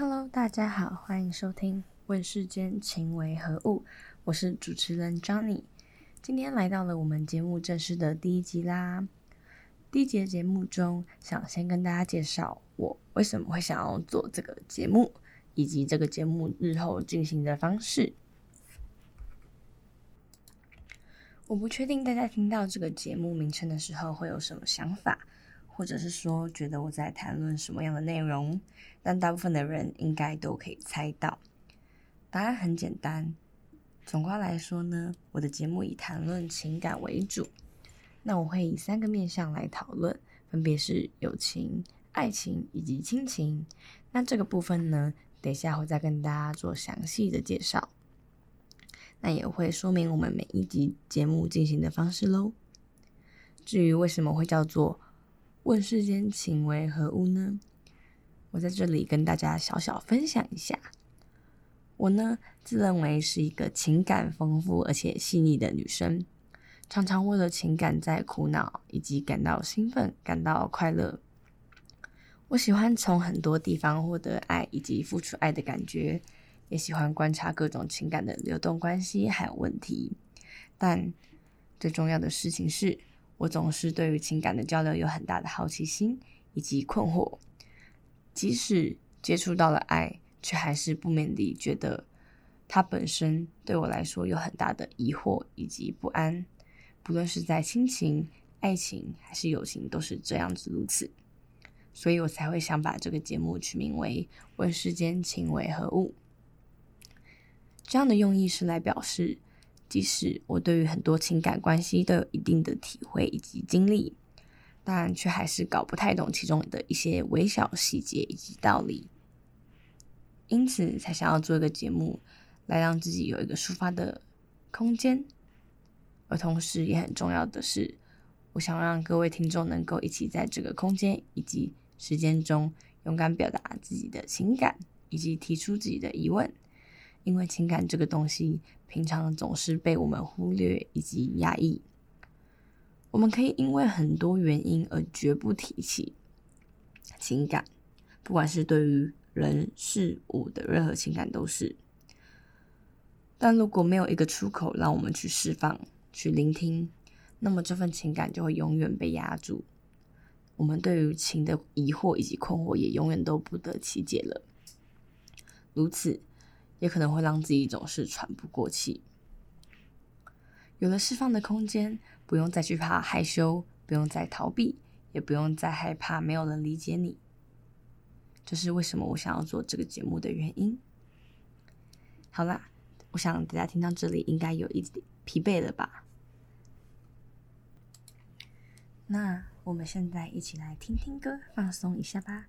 Hello，大家好，欢迎收听《问世间情为何物》，我是主持人 Johnny。今天来到了我们节目正式的第一集啦。第一集的节目中，想先跟大家介绍我为什么会想要做这个节目，以及这个节目日后进行的方式。我不确定大家听到这个节目名称的时候会有什么想法。或者是说，觉得我在谈论什么样的内容，但大部分的人应该都可以猜到。答案很简单，总括来说呢，我的节目以谈论情感为主。那我会以三个面向来讨论，分别是友情、爱情以及亲情。那这个部分呢，等一下会再跟大家做详细的介绍。那也会说明我们每一集节目进行的方式喽。至于为什么会叫做问世间情为何物呢？我在这里跟大家小小分享一下。我呢，自认为是一个情感丰富而且细腻的女生，常常为了情感在苦恼，以及感到兴奋、感到快乐。我喜欢从很多地方获得爱以及付出爱的感觉，也喜欢观察各种情感的流动关系还有问题。但最重要的事情是，我总是对于情感的交流有很大的好奇心以及困惑，即使接触到了爱，却还是不免地觉得它本身对我来说有很大的疑惑以及不安。不论是在亲情、爱情还是友情，都是这样子如此，所以我才会想把这个节目取名为《问世间情为何物》。这样的用意是来表示。即使我对于很多情感关系都有一定的体会以及经历，但却还是搞不太懂其中的一些微小细节以及道理，因此才想要做一个节目，来让自己有一个抒发的空间。而同时也很重要的是，我想让各位听众能够一起在这个空间以及时间中，勇敢表达自己的情感，以及提出自己的疑问。因为情感这个东西，平常总是被我们忽略以及压抑。我们可以因为很多原因而绝不提起情感，不管是对于人事物的任何情感都是。但如果没有一个出口让我们去释放、去聆听，那么这份情感就会永远被压住。我们对于情的疑惑以及困惑也永远都不得其解了。如此。也可能会让自己总是喘不过气。有了释放的空间，不用再去怕害羞，不用再逃避，也不用再害怕没有人理解你。这是为什么我想要做这个节目的原因。好啦，我想大家听到这里应该有一点疲惫了吧？那我们现在一起来听听歌，放松一下吧。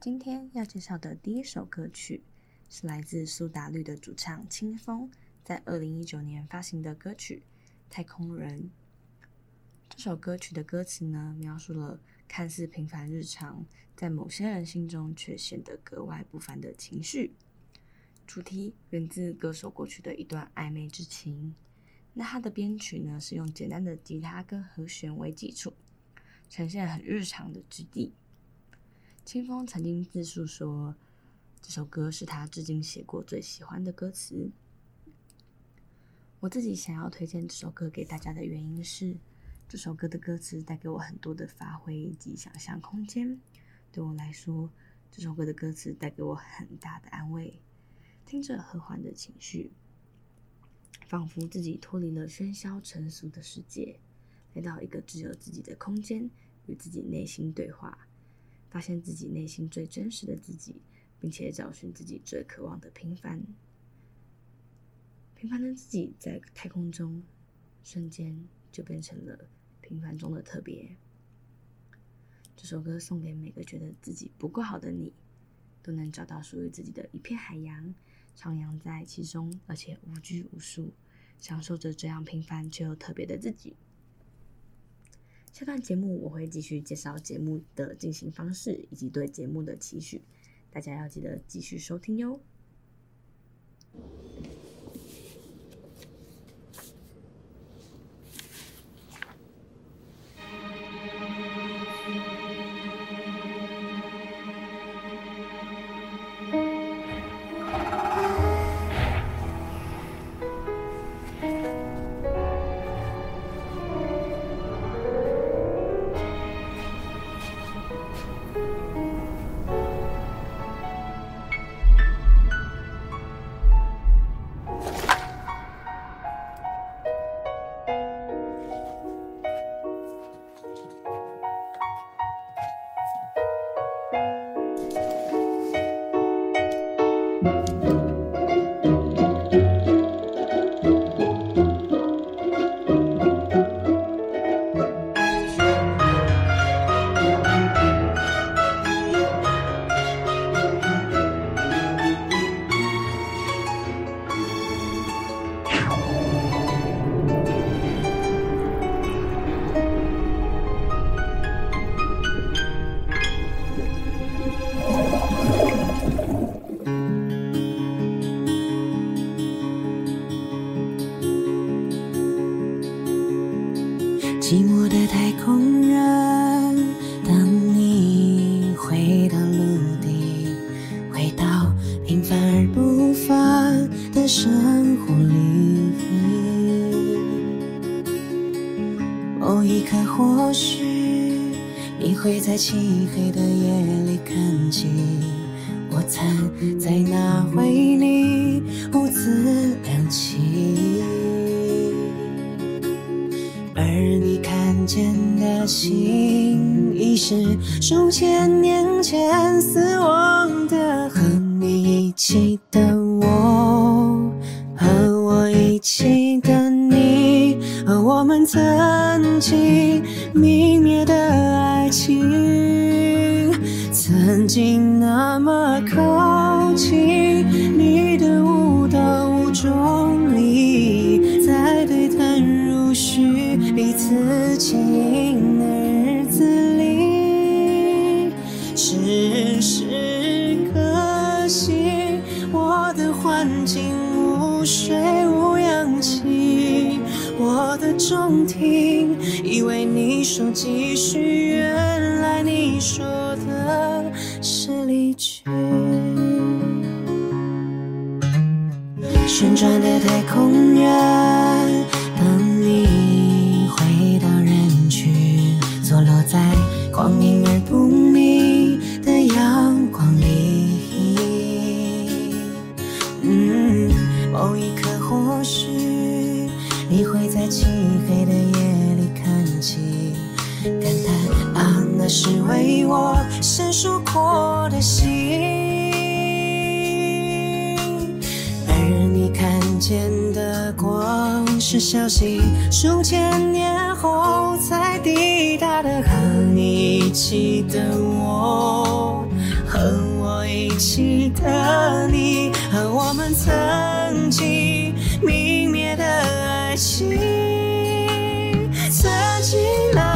今天要介绍的第一首歌曲。是来自苏打绿的主唱清风在二零一九年发行的歌曲《太空人》。这首歌曲的歌词呢，描述了看似平凡日常，在某些人心中却显得格外不凡的情绪。主题源自歌手过去的一段暧昧之情。那他的编曲呢，是用简单的吉他跟和弦为基础，呈现很日常的质地。清风曾经自述说。这首歌是他至今写过最喜欢的歌词。我自己想要推荐这首歌给大家的原因是，这首歌的歌词带给我很多的发挥以及想象空间。对我来说，这首歌的歌词带给我很大的安慰，听着和缓的情绪，仿佛自己脱离了喧嚣尘俗的世界，来到一个只有自己的空间，与自己内心对话，发现自己内心最真实的自己。并且找寻自己最渴望的平凡，平凡的自己在太空中，瞬间就变成了平凡中的特别。这首歌送给每个觉得自己不够好的你，都能找到属于自己的一片海洋，徜徉在其中，而且无拘无束，享受着这样平凡却又特别的自己。下段节目我会继续介绍节目的进行方式以及对节目的期许。大家要记得继续收听哟。在漆黑的夜里看见我藏在那回忆里兀自亮起，而你看见的心已是数千年前死亡的，和你一起的我，和我一起的你，和我们曾经曾经那么靠近，你的舞蹈无重力，在对谈如许，彼此轻盈的日子里，只是可惜我的环境无水无氧气，我的中庭以为你说继续，原来你说。旋转的太空人，当你回到人群，坐落在光明而不明的阳光里。嗯，某一刻或许你会在漆黑的夜里看见，感叹啊，那是为我闪烁过是消息，数千年后才抵达的。和你一起的我，和我一起的你，和我们曾经泯灭的爱情，曾经那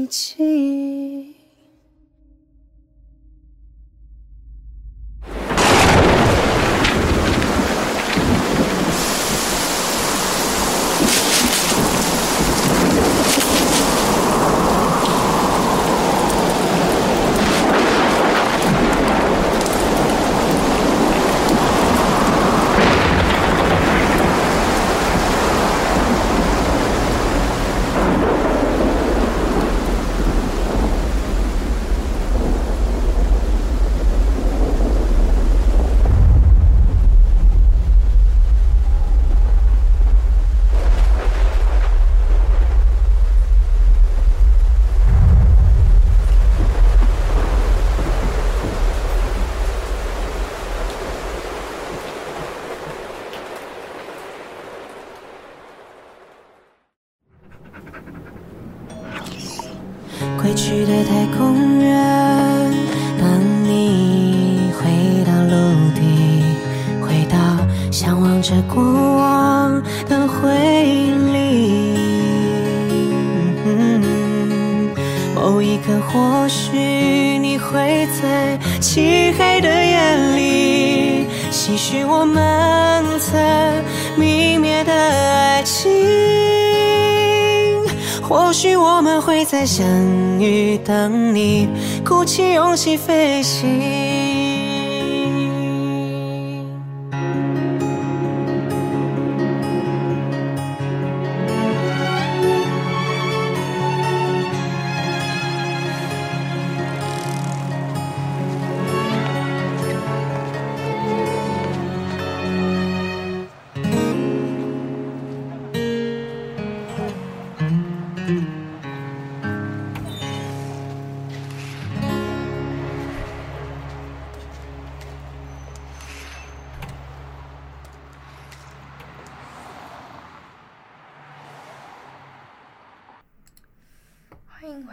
一起。归去的太空人，当你回到陆地，回到向往着过往的回忆里。某一刻，或许你会在漆黑的夜里，唏嘘我们曾泯灭的爱情。或许我们会再相遇，等你鼓起勇气飞行。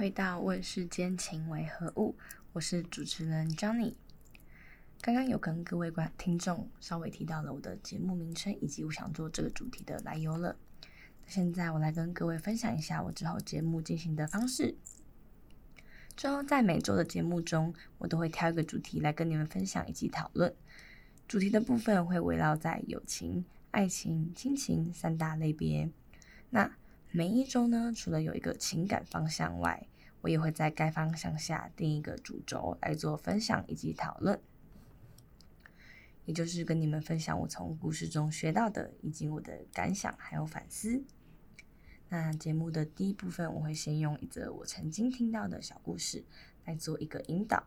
到《问世间情为何物》，我是主持人 Johnny。刚刚有跟各位观听众稍微提到了我的节目名称以及我想做这个主题的来由了。现在我来跟各位分享一下我之后节目进行的方式。之后在每周的节目中，我都会挑一个主题来跟你们分享以及讨论。主题的部分会围绕在友情、爱情、亲情三大类别。那每一周呢，除了有一个情感方向外，我也会在该方向下定一个主轴来做分享以及讨论。也就是跟你们分享我从故事中学到的，以及我的感想还有反思。那节目的第一部分，我会先用一则我曾经听到的小故事来做一个引导，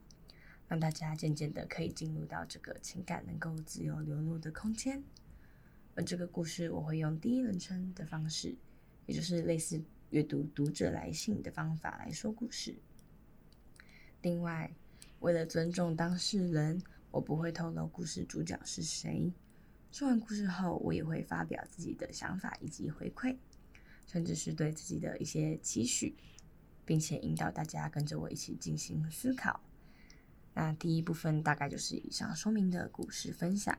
让大家渐渐的可以进入到这个情感能够自由流露的空间。而这个故事我会用第一人称的方式，也就是类似阅读读者来信的方法来说故事。另外，为了尊重当事人，我不会透露故事主角是谁。说完故事后，我也会发表自己的想法以及回馈。甚至是对自己的一些期许，并且引导大家跟着我一起进行思考。那第一部分大概就是以上说明的故事分享。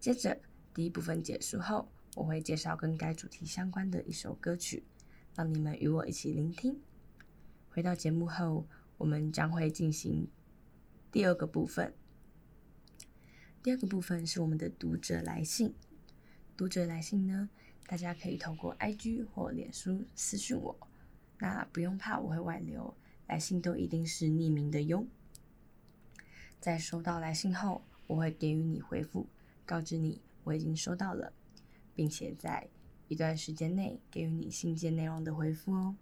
接着第一部分结束后，我会介绍跟该主题相关的一首歌曲，让你们与我一起聆听。回到节目后，我们将会进行第二个部分。第二个部分是我们的读者来信。读者来信呢，大家可以透过 IG 或脸书私讯我，那不用怕我会外流，来信都一定是匿名的哟。在收到来信后，我会给予你回复，告知你我已经收到了，并且在一段时间内给予你信件内容的回复哦。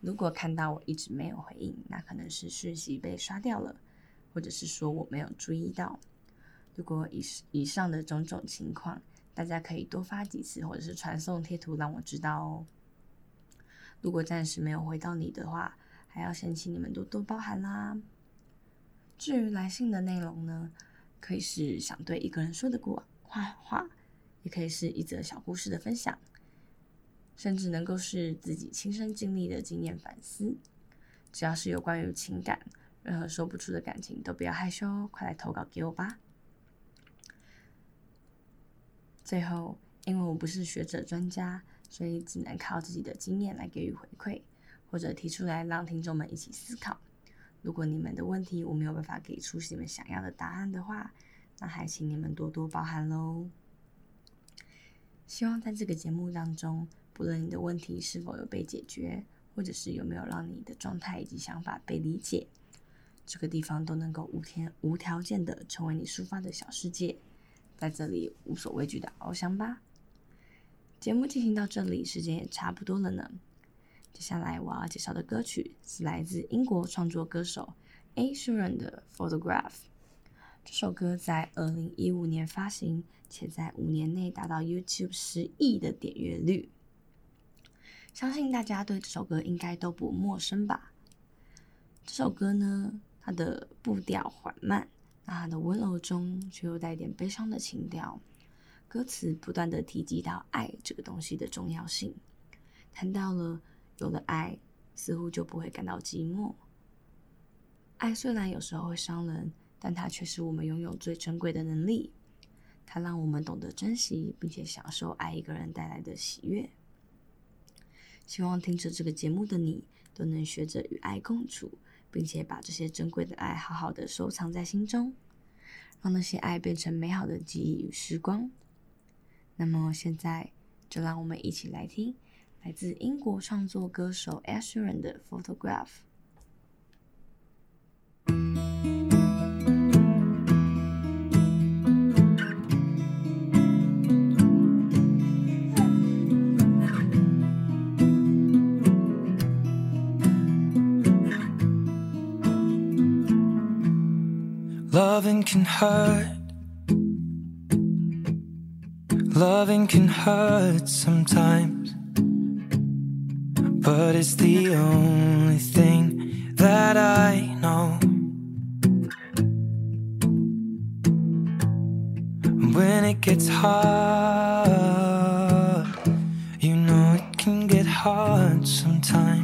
如果看到我一直没有回应，那可能是讯息被刷掉了，或者是说我没有注意到。如果以以上的种种情况，大家可以多发几次，或者是传送贴图让我知道哦。如果暂时没有回到你的话，还要先请你们多多包涵啦。至于来信的内容呢，可以是想对一个人说的过话话，也可以是一则小故事的分享，甚至能够是自己亲身经历的经验反思。只要是有关于情感，任何说不出的感情，都不要害羞，快来投稿给我吧。最后，因为我不是学者专家，所以只能靠自己的经验来给予回馈，或者提出来让听众们一起思考。如果你们的问题我没有办法给出你们想要的答案的话，那还请你们多多包涵喽。希望在这个节目当中，不论你的问题是否有被解决，或者是有没有让你的状态以及想法被理解，这个地方都能够无天无条件的成为你抒发的小世界。在这里无所畏惧的翱翔吧。节目进行到这里，时间也差不多了呢。接下来我要介绍的歌曲是来自英国创作歌手 A. Sharon 的《Photograph》。这首歌在二零一五年发行，且在五年内达到 YouTube 十亿的点阅率。相信大家对这首歌应该都不陌生吧？这首歌呢，它的步调缓慢。那它的温柔中却又带点悲伤的情调，歌词不断的提及到爱这个东西的重要性，谈到了有了爱，似乎就不会感到寂寞。爱虽然有时候会伤人，但它却是我们拥有最珍贵的能力。它让我们懂得珍惜，并且享受爱一个人带来的喜悦。希望听着这个节目的你，都能学着与爱共处。并且把这些珍贵的爱好好的收藏在心中，让那些爱变成美好的记忆与时光。那么现在，就让我们一起来听来自英国创作歌手 Asheron 的《Photograph》。Can hurt, loving can hurt sometimes, but it's the only thing that I know. When it gets hard, you know it can get hard sometimes.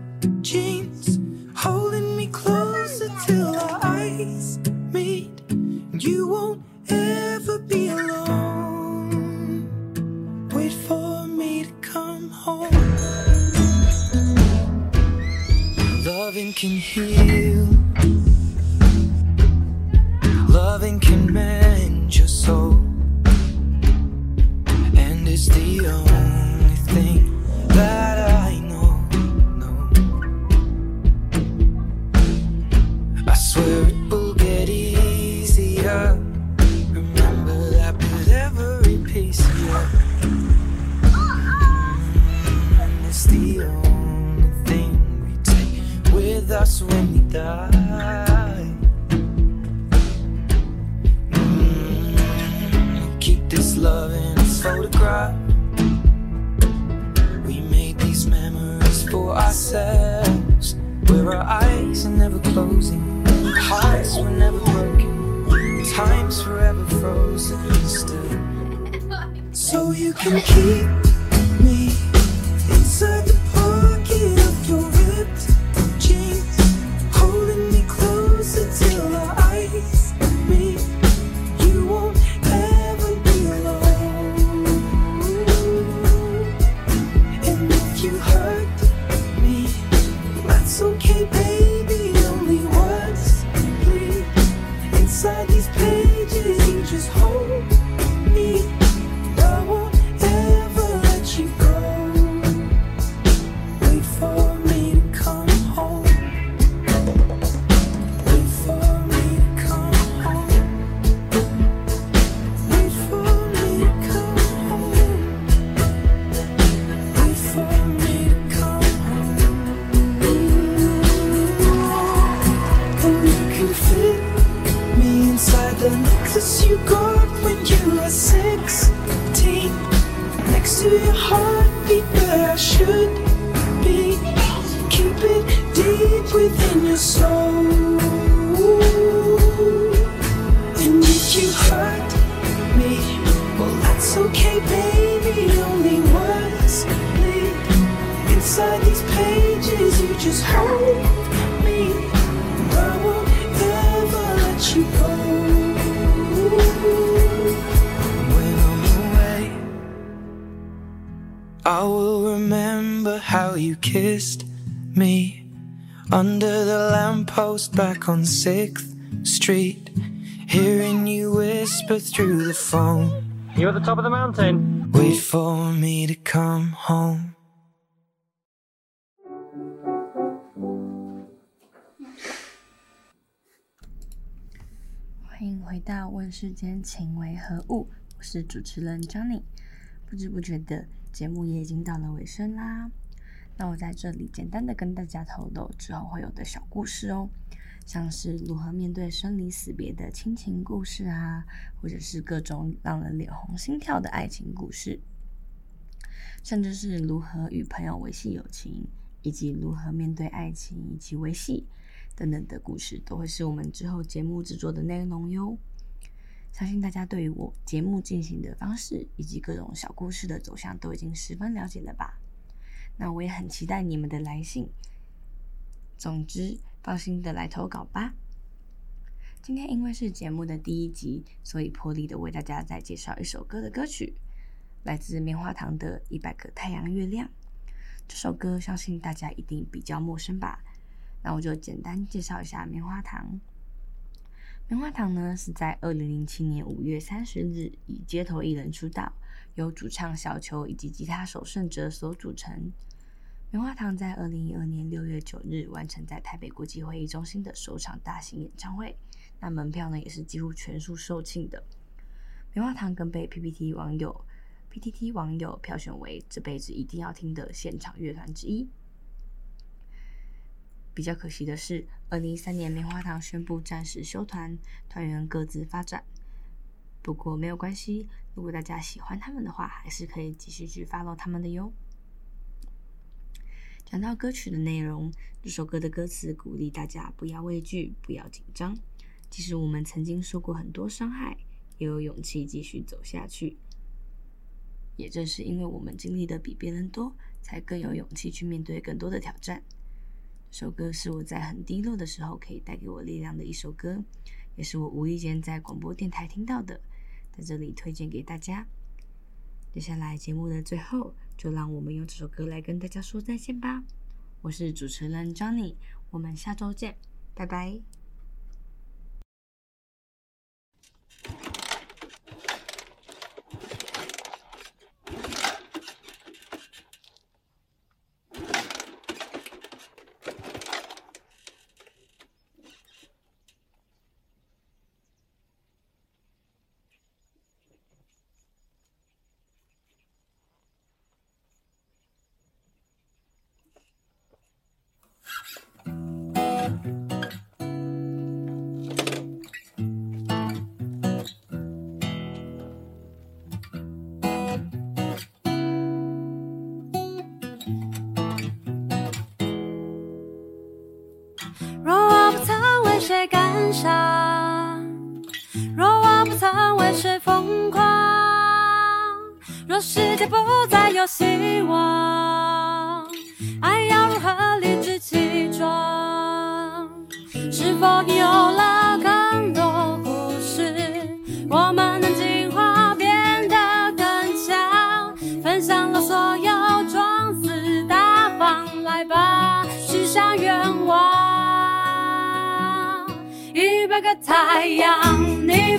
jeans, holding me closer till our eyes meet. You won't ever be alone. Wait for me to come home. Loving can heal. Loving can mend your soul. And it's the only frozen still. So you can keep me inside you kissed me under the lamppost back on 6th Street. Hearing you whisper through the phone. You at the top of the mountain? Wait for me to come home. 欢迎回到《问世间情为何物》，我是主持人 Johnny。不知不觉的节目也已经到了尾声啦。 那我在这里简单的跟大家透露之后会有的小故事哦，像是如何面对生离死别的亲情故事啊，或者是各种让人脸红心跳的爱情故事，甚至是如何与朋友维系友情，以及如何面对爱情以及维系。等等的故事都会是我们之后节目制作的内容哟。相信大家对于我节目进行的方式以及各种小故事的走向都已经十分了解了吧？那我也很期待你们的来信。总之，放心的来投稿吧。今天因为是节目的第一集，所以破例的为大家再介绍一首歌的歌曲，来自棉花糖的《一百个太阳月亮》。这首歌相信大家一定比较陌生吧？那我就简单介绍一下棉花糖。棉花糖呢是在二零零七年五月三十日以街头艺人出道，由主唱小球以及吉他手胜哲所组成。棉花糖在二零一二年六月九日完成在台北国际会议中心的首场大型演唱会，那门票呢也是几乎全数售罄的。棉花糖更被 PPT 网友 PTT 网友票选为这辈子一定要听的现场乐团之一。比较可惜的是，二零一三年棉花糖宣布暂时休团，团员各自发展。不过没有关系，如果大家喜欢他们的话，还是可以继续去 follow 他们的哟。讲到歌曲的内容，这首歌的歌词鼓励大家不要畏惧，不要紧张。即使我们曾经受过很多伤害，也有勇气继续走下去。也正是因为我们经历的比别人多，才更有勇气去面对更多的挑战。这首歌是我在很低落的时候可以带给我力量的一首歌，也是我无意间在广播电台听到的，在这里推荐给大家。接下来节目的最后，就让我们用这首歌来跟大家说再见吧。我是主持人 Johnny，我们下周见，拜拜。却感伤若我不曾为谁疯狂，若世界不再有希望，爱要如何理直气壮？是否你有了一百个太阳，你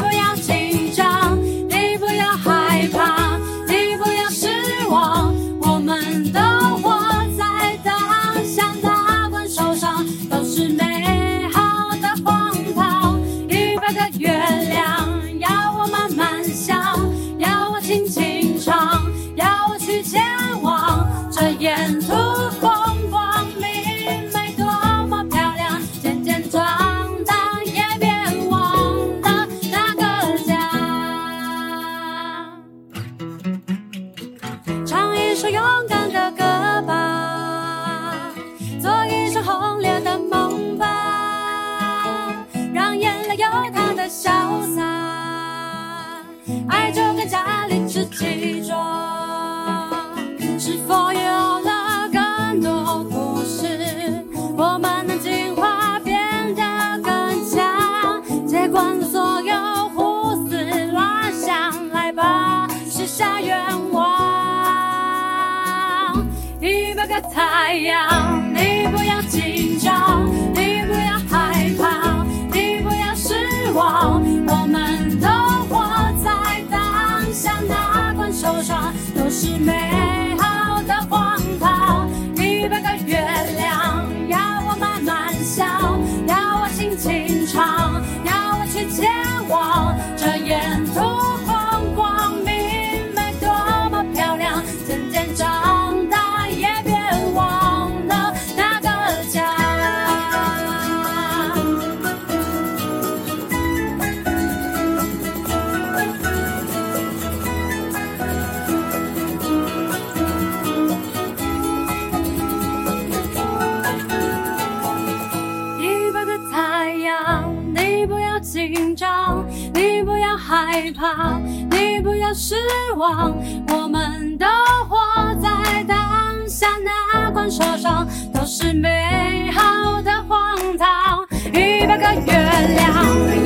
太阳，你不要紧张，你不要害怕，你不要失望，我们都活在当下，哪管受伤都是美。害怕，你不要失望，我们都活在当下，哪管受伤都是美好的荒唐。一百个月亮。